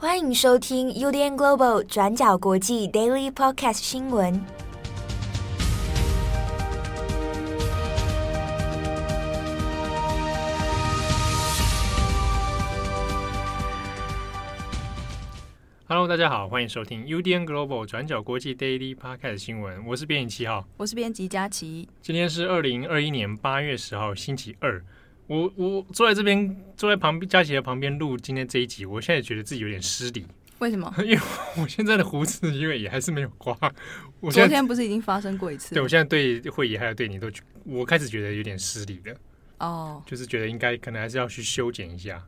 欢迎收听 UDN Global 转角国际 Daily Podcast 新闻。Hello，大家好，欢迎收听 UDN Global 转角国际 Daily Podcast 新闻。我是编辑七号，我是编辑佳琪。今天是二零二一年八月十号，星期二。我我坐在这边，坐在旁边，佳琪的旁边录今天这一集。我现在觉得自己有点失礼。为什么？因为我现在的胡子，因为也还是没有刮。我昨天不是已经发生过一次？对，我现在对会议还有对你都，我开始觉得有点失礼了。哦，oh. 就是觉得应该可能还是要去修剪一下。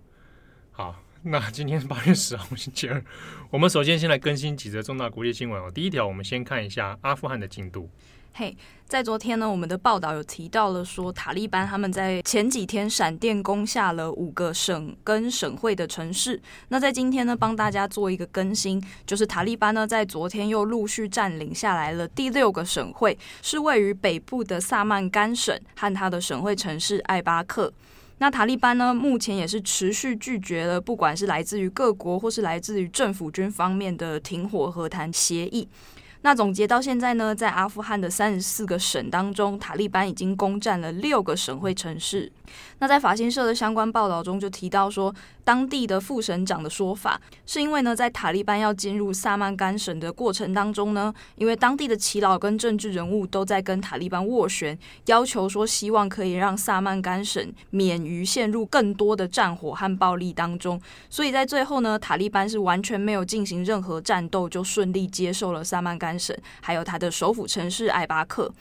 好。那今天是八月十号星期二，我们首先先来更新几则重大国际新闻哦。第一条，我们先看一下阿富汗的进度。嘿，在昨天呢，我们的报道有提到了说，塔利班他们在前几天闪电攻下了五个省跟省会的城市。那在今天呢，帮大家做一个更新，就是塔利班呢在昨天又陆续占领下来了第六个省会，是位于北部的萨曼甘省和它的省会城市艾巴克。那塔利班呢，目前也是持续拒绝了，不管是来自于各国或是来自于政府军方面的停火和谈协议。那总结到现在呢，在阿富汗的三十四个省当中，塔利班已经攻占了六个省会城市。那在法新社的相关报道中就提到说，当地的副省长的说法是因为呢，在塔利班要进入萨曼甘省的过程当中呢，因为当地的耆老跟政治人物都在跟塔利班斡旋，要求说希望可以让萨曼甘省免于陷入更多的战火和暴力当中，所以在最后呢，塔利班是完全没有进行任何战斗，就顺利接受了萨曼省，还有他的首府城市艾巴克。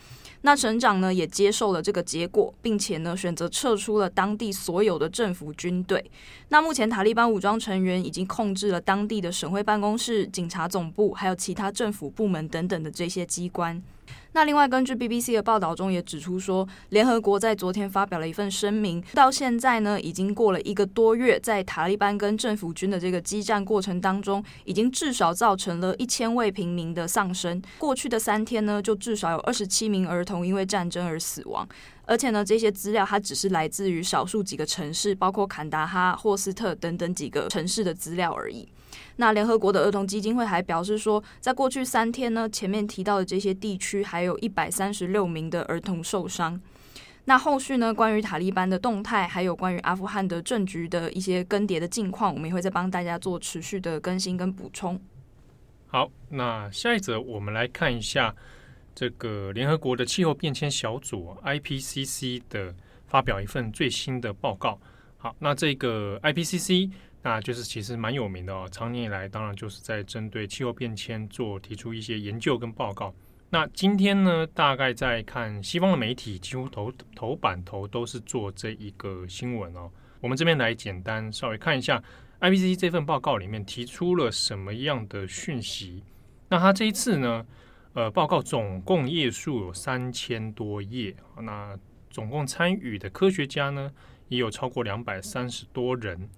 那省长呢也接受了这个结果，并且呢选择撤出了当地所有的政府军队。那目前塔利班武装成员已经控制了当地的省会办公室、警察总部，还有其他政府部门等等的这些机关。那另外，根据 BBC 的报道中也指出说，联合国在昨天发表了一份声明，到现在呢，已经过了一个多月，在塔利班跟政府军的这个激战过程当中，已经至少造成了一千位平民的丧生。过去的三天呢，就至少有二十七名儿童因为战争而死亡。而且呢，这些资料它只是来自于少数几个城市，包括坎达哈、霍斯特等等几个城市的资料而已。那联合国的儿童基金会还表示说，在过去三天呢，前面提到的这些地区还有一百三十六名的儿童受伤。那后续呢，关于塔利班的动态，还有关于阿富汗的政局的一些更迭的近况，我们也会再帮大家做持续的更新跟补充。好，那下一则我们来看一下这个联合国的气候变迁小组 IPCC 的发表一份最新的报告。好，那这个 IPCC。那就是其实蛮有名的哦，常年以来当然就是在针对气候变迁做提出一些研究跟报告。那今天呢，大概在看西方的媒体，几乎头头版头都是做这一个新闻哦。我们这边来简单稍微看一下 IPCC 这份报告里面提出了什么样的讯息。那他这一次呢，呃，报告总共页数有三千多页，那总共参与的科学家呢也有超过两百三十多人。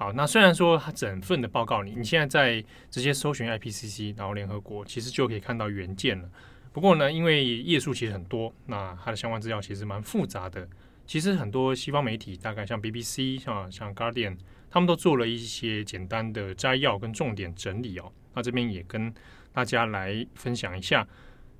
好，那虽然说它整份的报告你你现在在直接搜寻 IPCC，然后联合国，其实就可以看到原件了。不过呢，因为页数其实很多，那它的相关资料其实蛮复杂的。其实很多西方媒体，大概像 BBC、像像 Guardian，他们都做了一些简单的摘要跟重点整理哦。那这边也跟大家来分享一下。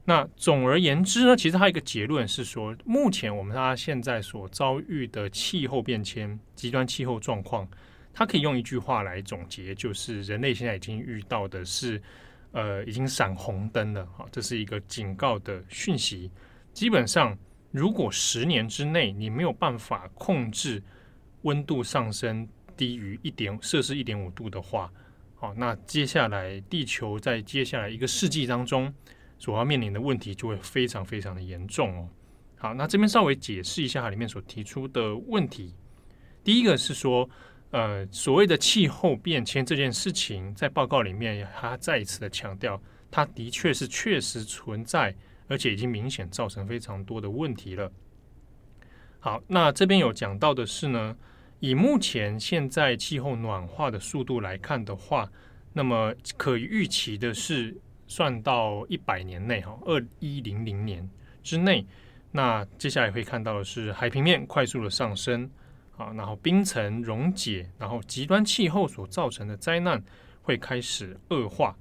那总而言之呢，其实它一个结论是说，目前我们大家现在所遭遇的气候变迁、极端气候状况。它可以用一句话来总结，就是人类现在已经遇到的是，呃，已经闪红灯了，哈，这是一个警告的讯息。基本上，如果十年之内你没有办法控制温度上升低于一点摄氏一点五度的话，好，那接下来地球在接下来一个世纪当中所要面临的问题就会非常非常的严重哦。好，那这边稍微解释一下里面所提出的问题。第一个是说。呃，所谓的气候变迁这件事情，在报告里面，他再一次的强调，它的确是确实存在，而且已经明显造成非常多的问题了。好，那这边有讲到的是呢，以目前现在气候暖化的速度来看的话，那么可预期的是，算到一百年内哈，二一零零年之内，那接下来会看到的是海平面快速的上升。啊，然后冰层溶解，然后极端气候所造成的灾难会开始恶化。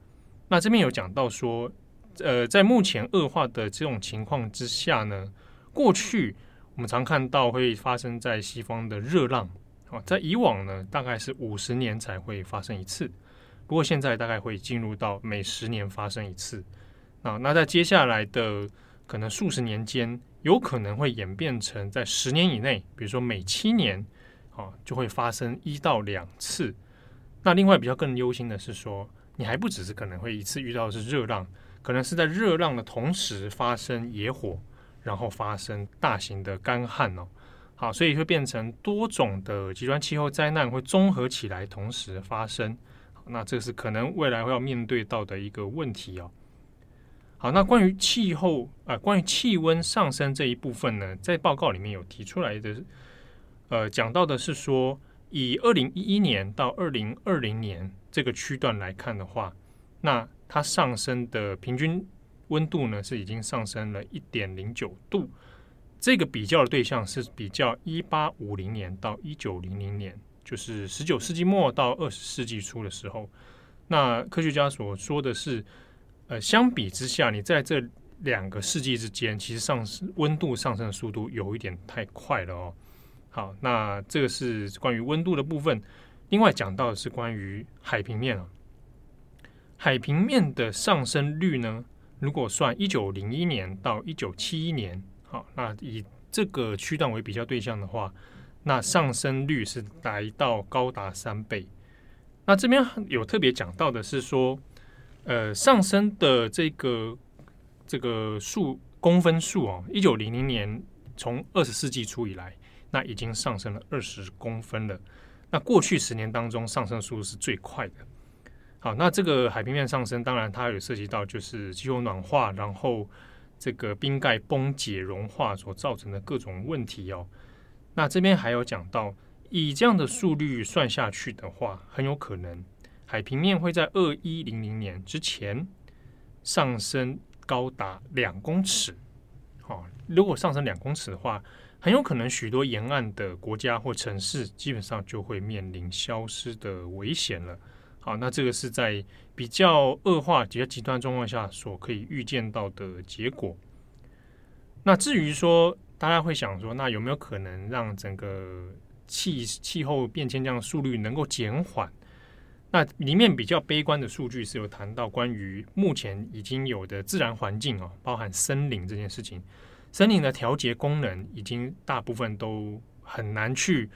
那这边有讲到说，呃，在目前恶化的这种情况之下呢，过去我们常看到会发生在西方的热浪，啊，在以往呢，大概是五十年才会发生一次，不过现在大概会进入到每十年发生一次。啊，那在接下来的可能数十年间，有可能会演变成在十年以内，比如说每七年，啊，就会发生一到两次。那另外比较更忧心的是说，你还不只是可能会一次遇到的是热浪，可能是在热浪的同时发生野火，然后发生大型的干旱哦。好，所以会变成多种的极端气候灾难会综合起来同时发生。那这是可能未来会要面对到的一个问题哦。好，那关于气候啊、呃，关于气温上升这一部分呢，在报告里面有提出来的，呃，讲到的是说，以二零一一年到二零二零年这个区段来看的话，那它上升的平均温度呢，是已经上升了一点零九度。这个比较的对象是比较一八五零年到一九零零年，就是十九世纪末到二十世纪初的时候。那科学家所说的是。呃，相比之下，你在这两个世纪之间，其实上升温度上升的速度有一点太快了哦。好，那这个是关于温度的部分。另外讲到的是关于海平面啊，海平面的上升率呢，如果算一九零一年到一九七一年，好，那以这个区段为比较对象的话，那上升率是达到高达三倍。那这边有特别讲到的是说。呃，上升的这个这个数公分数哦，一九零零年从二十世纪初以来，那已经上升了二十公分了。那过去十年当中，上升速度是最快的。好，那这个海平面上升，当然它有涉及到就是气候暖化，然后这个冰盖崩解融化所造成的各种问题哦。那这边还有讲到，以这样的速率算下去的话，很有可能。海平面会在二一零零年之前上升高达两公尺。好，如果上升两公尺的话，很有可能许多沿岸的国家或城市基本上就会面临消失的危险了。好，那这个是在比较恶化、比较极端状况下所可以预见到的结果。那至于说，大家会想说，那有没有可能让整个气气候变迁这样的速率能够减缓？那里面比较悲观的数据是有谈到关于目前已经有的自然环境哦，包含森林这件事情，森林的调节功能已经大部分都很难去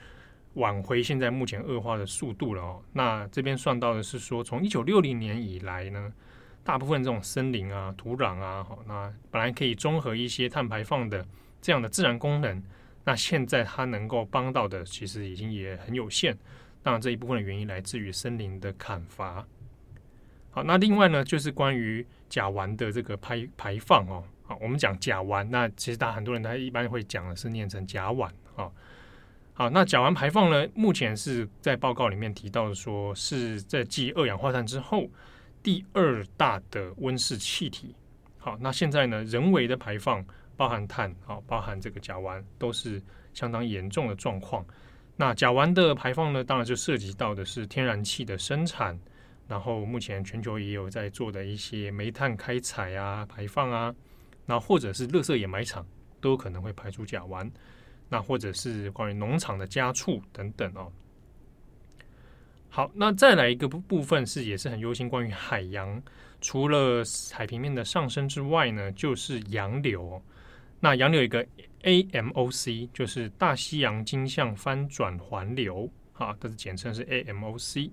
挽回现在目前恶化的速度了哦。那这边算到的是说，从一九六零年以来呢，大部分这种森林啊、土壤啊，好，那本来可以综合一些碳排放的这样的自然功能，那现在它能够帮到的其实已经也很有限。当然，这一部分的原因来自于森林的砍伐。好，那另外呢，就是关于甲烷的这个排排放哦。好，我们讲甲烷，那其实大家很多人他一般会讲的是念成甲烷啊。好，那甲烷排放呢，目前是在报告里面提到，说是在继二氧化碳之后第二大的温室气体。好，那现在呢，人为的排放，包含碳，好，包含这个甲烷，都是相当严重的状况。那甲烷的排放呢，当然就涉及到的是天然气的生产，然后目前全球也有在做的一些煤炭开采啊、排放啊，那或者是垃圾掩埋场都可能会排出甲烷，那或者是关于农场的家畜等等哦。好，那再来一个部部分是也是很忧心关于海洋，除了海平面的上升之外呢，就是洋流。那洋流有一个 AMOC，就是大西洋经向翻转环流，哈，它是简称是 AMOC。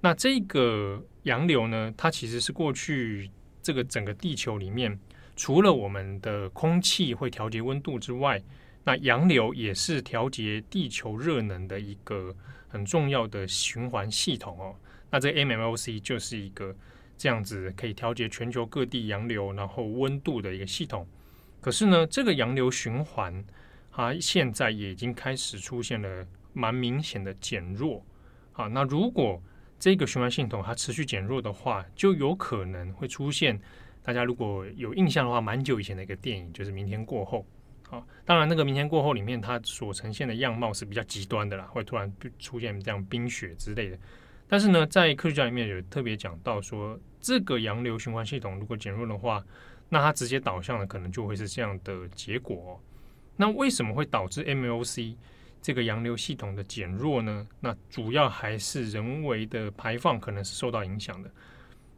那这个洋流呢，它其实是过去这个整个地球里面，除了我们的空气会调节温度之外，那洋流也是调节地球热能的一个很重要的循环系统哦。那这个 AMOC 就是一个这样子可以调节全球各地洋流然后温度的一个系统。可是呢，这个洋流循环，它现在也已经开始出现了蛮明显的减弱。好，那如果这个循环系统它持续减弱的话，就有可能会出现大家如果有印象的话，蛮久以前的一个电影，就是《明天过后》。好，当然那个《明天过后》里面它所呈现的样貌是比较极端的啦，会突然出现这样冰雪之类的。但是呢，在科学家里面有特别讲到说，这个洋流循环系统如果减弱的话，那它直接导向的可能就会是这样的结果。那为什么会导致 MLC 这个洋流系统的减弱呢？那主要还是人为的排放可能是受到影响的。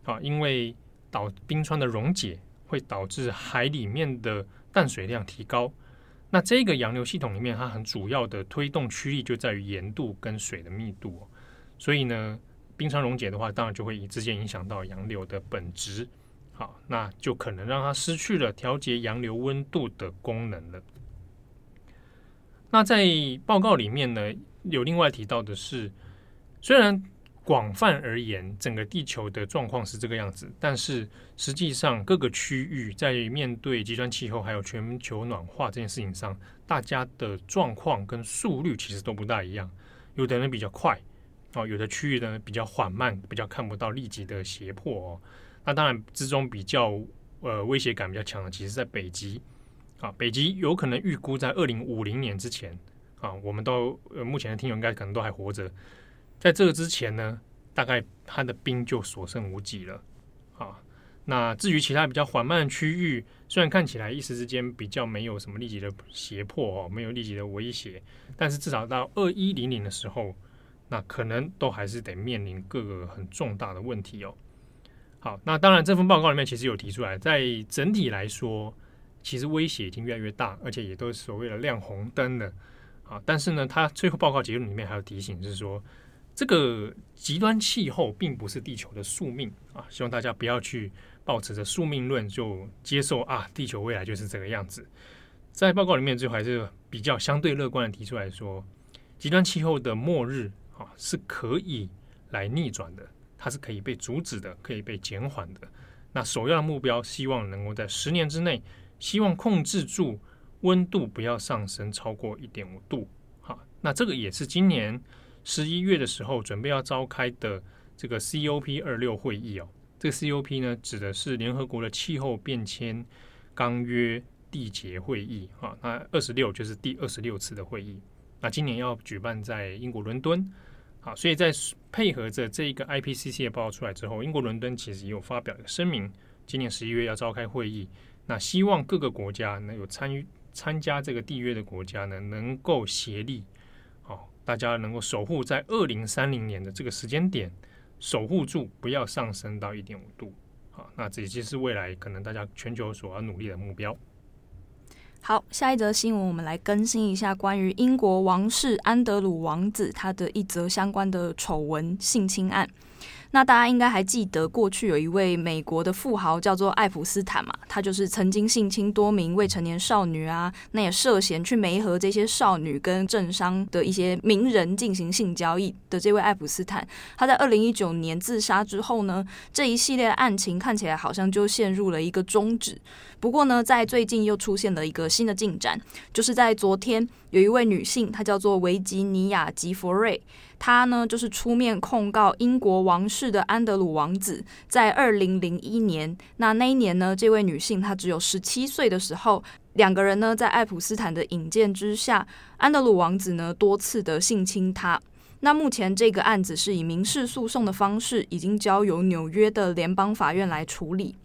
啊，因为导冰川的溶解会导致海里面的淡水量提高。那这个洋流系统里面，它很主要的推动驱力就在于盐度跟水的密度。所以呢，冰川溶解的话，当然就会直接影响到洋流的本质。好，那就可能让它失去了调节洋流温度的功能了。那在报告里面呢，有另外提到的是，虽然广泛而言，整个地球的状况是这个样子，但是实际上各个区域在面对极端气候还有全球暖化这件事情上，大家的状况跟速率其实都不大一样。有的人比较快哦，有的区域呢比较缓慢，比较看不到立即的胁迫哦。那当然之中比较呃威胁感比较强的，其实在北极。啊，北极有可能预估在二零五零年之前啊，我们都呃目前的听友应该可能都还活着，在这个之前呢，大概它的冰就所剩无几了啊。那至于其他比较缓慢的区域，虽然看起来一时之间比较没有什么立即的胁迫哦，没有立即的威胁，但是至少到二一零零的时候，那可能都还是得面临各个很重大的问题哦。好，那当然这份报告里面其实有提出来，在整体来说。其实威胁已经越来越大，而且也都是所谓的亮红灯的啊。但是呢，它最后报告结论里面还有提醒，就是说这个极端气候并不是地球的宿命啊。希望大家不要去抱持着宿命论就接受啊，地球未来就是这个样子。在报告里面，最后还是比较相对乐观的提出来说，极端气候的末日啊是可以来逆转的，它是可以被阻止的，可以被减缓的。那首要的目标，希望能够在十年之内。希望控制住温度不要上升超过一点五度，好，那这个也是今年十一月的时候准备要召开的这个 COP 二六会议哦。这个 COP 呢，指的是联合国的气候变迁纲约缔结会议啊。那二十六就是第二十六次的会议，那今年要举办在英国伦敦，好，所以在配合着这一个 IPCC 的报告出来之后，英国伦敦其实也有发表一个声明，今年十一月要召开会议。那希望各个国家能有参与参加这个缔约的国家呢，能够协力，好，大家能够守护在二零三零年的这个时间点，守护住不要上升到一点五度，好，那这就是未来可能大家全球所要努力的目标。好，下一则新闻我们来更新一下关于英国王室安德鲁王子他的一则相关的丑闻性侵案。那大家应该还记得，过去有一位美国的富豪叫做爱普斯坦嘛，他就是曾经性侵多名未成年少女啊，那也涉嫌去媒合这些少女跟政商的一些名人进行性交易的这位爱普斯坦，他在二零一九年自杀之后呢，这一系列案情看起来好像就陷入了一个终止。不过呢，在最近又出现了一个新的进展，就是在昨天有一位女性，她叫做维吉尼亚·吉佛瑞。他呢，就是出面控告英国王室的安德鲁王子，在二零零一年，那那一年呢，这位女性她只有十七岁的时候，两个人呢在爱普斯坦的引荐之下，安德鲁王子呢多次的性侵她。那目前这个案子是以民事诉讼的方式，已经交由纽约的联邦法院来处理。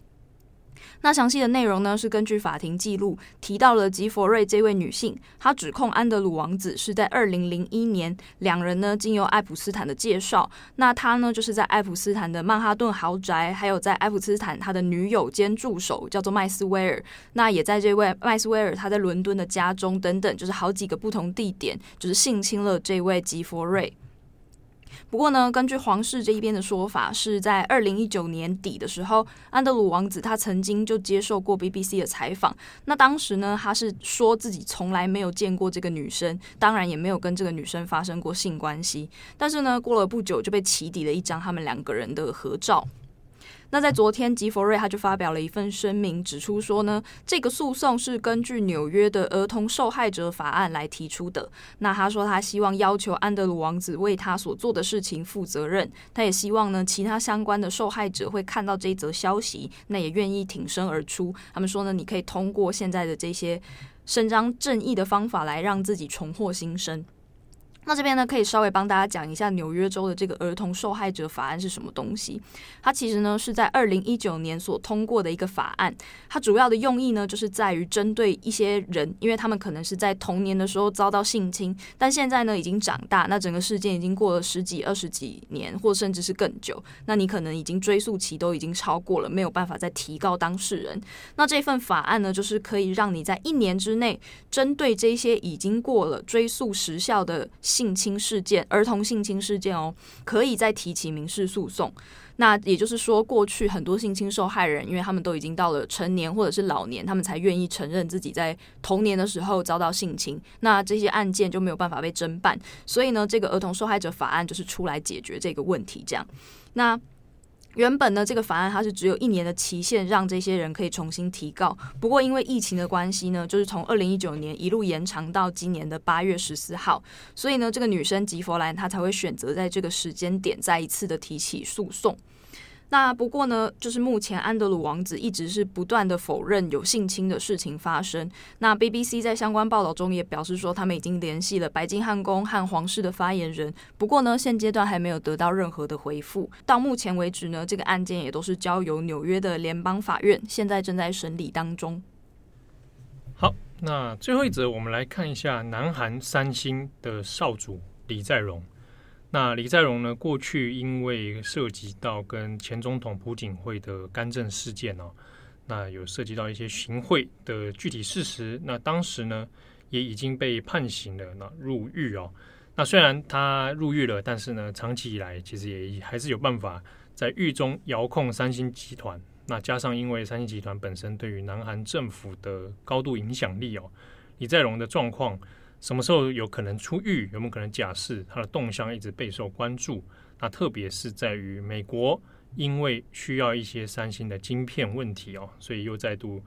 那详细的内容呢，是根据法庭记录提到了吉佛瑞这位女性，她指控安德鲁王子是在二零零一年，两人呢经由爱普斯坦的介绍，那他呢就是在爱普斯坦的曼哈顿豪宅，还有在爱普斯坦他的女友兼助手叫做麦斯威尔，那也在这位麦斯威尔他在伦敦的家中等等，就是好几个不同地点，就是性侵了这位吉佛瑞。不过呢，根据皇室这一边的说法，是在二零一九年底的时候，安德鲁王子他曾经就接受过 BBC 的采访。那当时呢，他是说自己从来没有见过这个女生，当然也没有跟这个女生发生过性关系。但是呢，过了不久就被起底了一张他们两个人的合照。那在昨天，吉佛瑞他就发表了一份声明，指出说呢，这个诉讼是根据纽约的儿童受害者法案来提出的。那他说他希望要求安德鲁王子为他所做的事情负责任，他也希望呢其他相关的受害者会看到这则消息，那也愿意挺身而出。他们说呢，你可以通过现在的这些伸张正义的方法来让自己重获新生。那这边呢，可以稍微帮大家讲一下纽约州的这个儿童受害者法案是什么东西。它其实呢是在二零一九年所通过的一个法案。它主要的用意呢，就是在于针对一些人，因为他们可能是在童年的时候遭到性侵，但现在呢已经长大，那整个事件已经过了十几、二十几年，或甚至是更久。那你可能已经追诉期都已经超过了，没有办法再提告当事人。那这份法案呢，就是可以让你在一年之内，针对这些已经过了追诉时效的。性侵事件，儿童性侵事件哦，可以再提起民事诉讼。那也就是说，过去很多性侵受害人，因为他们都已经到了成年或者是老年，他们才愿意承认自己在童年的时候遭到性侵。那这些案件就没有办法被侦办，所以呢，这个儿童受害者法案就是出来解决这个问题。这样，那。原本呢，这个法案它是只有一年的期限，让这些人可以重新提告。不过因为疫情的关系呢，就是从二零一九年一路延长到今年的八月十四号，所以呢，这个女生吉佛兰她才会选择在这个时间点再一次的提起诉讼。那不过呢，就是目前安德鲁王子一直是不断的否认有性侵的事情发生。那 BBC 在相关报道中也表示说，他们已经联系了白金汉宫和皇室的发言人。不过呢，现阶段还没有得到任何的回复。到目前为止呢，这个案件也都是交由纽约的联邦法院，现在正在审理当中。好，那最后一则，我们来看一下南韩三星的少主李在镕。那李在镕呢？过去因为涉及到跟前总统朴槿惠的干政事件哦，那有涉及到一些行贿的具体事实。那当时呢，也已经被判刑了，那入狱哦。那虽然他入狱了，但是呢，长期以来其实也还是有办法在狱中遥控三星集团。那加上因为三星集团本身对于南韩政府的高度影响力哦，李在镕的状况。什么时候有可能出狱？有没有可能假释？他的动向一直备受关注。那特别是在于美国，因为需要一些三星的晶片问题哦，所以又再度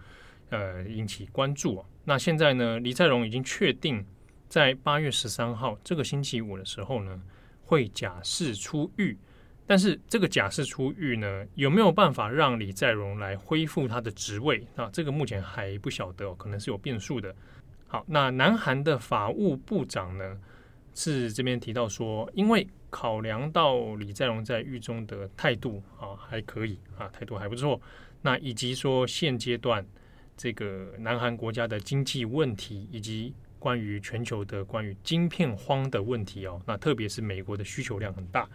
呃引起关注。那现在呢，李在镕已经确定在八月十三号这个星期五的时候呢，会假释出狱。但是这个假释出狱呢，有没有办法让李在镕来恢复他的职位？那这个目前还不晓得哦，可能是有变数的。好，那南韩的法务部长呢，是这边提到说，因为考量到李在镕在狱中的态度啊还可以啊，态度还不错，那以及说现阶段这个南韩国家的经济问题，以及关于全球的关于晶片荒的问题哦，那特别是美国的需求量很大，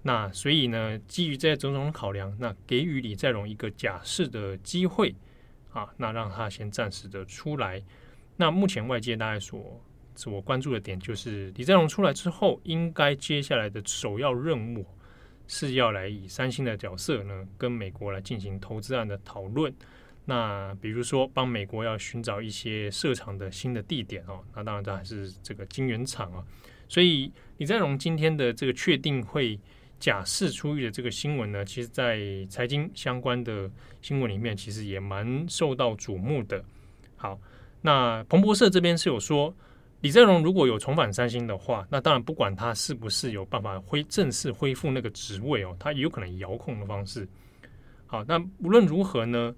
那所以呢，基于这种种考量，那给予李在镕一个假释的机会啊，那让他先暂时的出来。那目前外界大概所自我关注的点，就是李在镕出来之后，应该接下来的首要任务是要来以三星的角色呢，跟美国来进行投资案的讨论。那比如说帮美国要寻找一些设厂的新的地点哦，那当然这还是这个晶圆厂啊。所以李在镕今天的这个确定会假释出狱的这个新闻呢，其实在财经相关的新闻里面，其实也蛮受到瞩目的。好。那彭博社这边是有说，李在镕如果有重返三星的话，那当然不管他是不是有办法恢正式恢复那个职位哦，他也有可能遥控的方式。好，那无论如何呢，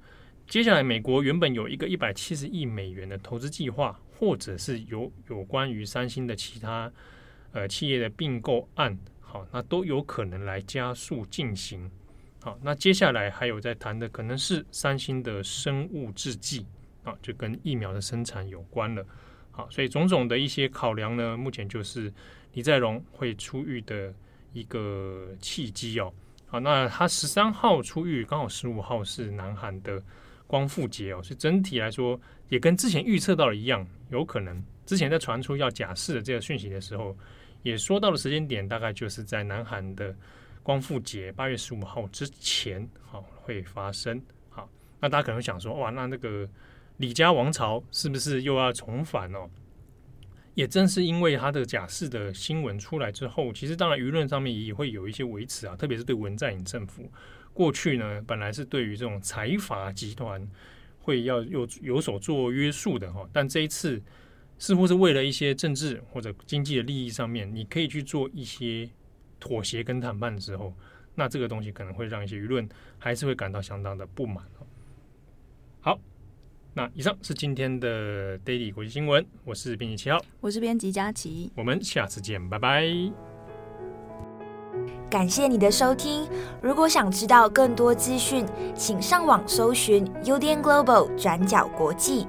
接下来美国原本有一个一百七十亿美元的投资计划，或者是有有关于三星的其他呃企业的并购案，好，那都有可能来加速进行。好，那接下来还有在谈的可能是三星的生物制剂。啊，就跟疫苗的生产有关了。好，所以种种的一些考量呢，目前就是李在镕会出狱的一个契机哦。好，那他十三号出狱，刚好十五号是南韩的光复节哦，所以整体来说也跟之前预测到的一样，有可能之前在传出要假释的这个讯息的时候，也说到的时间点大概就是在南韩的光复节八月十五号之前，好会发生。好，那大家可能想说，哇，那那个。李家王朝是不是又要重返哦？也正是因为他的假释的新闻出来之后，其实当然舆论上面也会有一些维持啊，特别是对文在寅政府过去呢，本来是对于这种财阀集团会要有有所做约束的哈，但这一次似乎是为了一些政治或者经济的利益上面，你可以去做一些妥协跟谈判之后，那这个东西可能会让一些舆论还是会感到相当的不满。好。那以上是今天的 Daily 国际新闻，我是编辑七号，我是编辑佳琪，我们下次见，拜拜。感谢你的收听，如果想知道更多资讯，请上网搜寻 UDN Global 转角国际。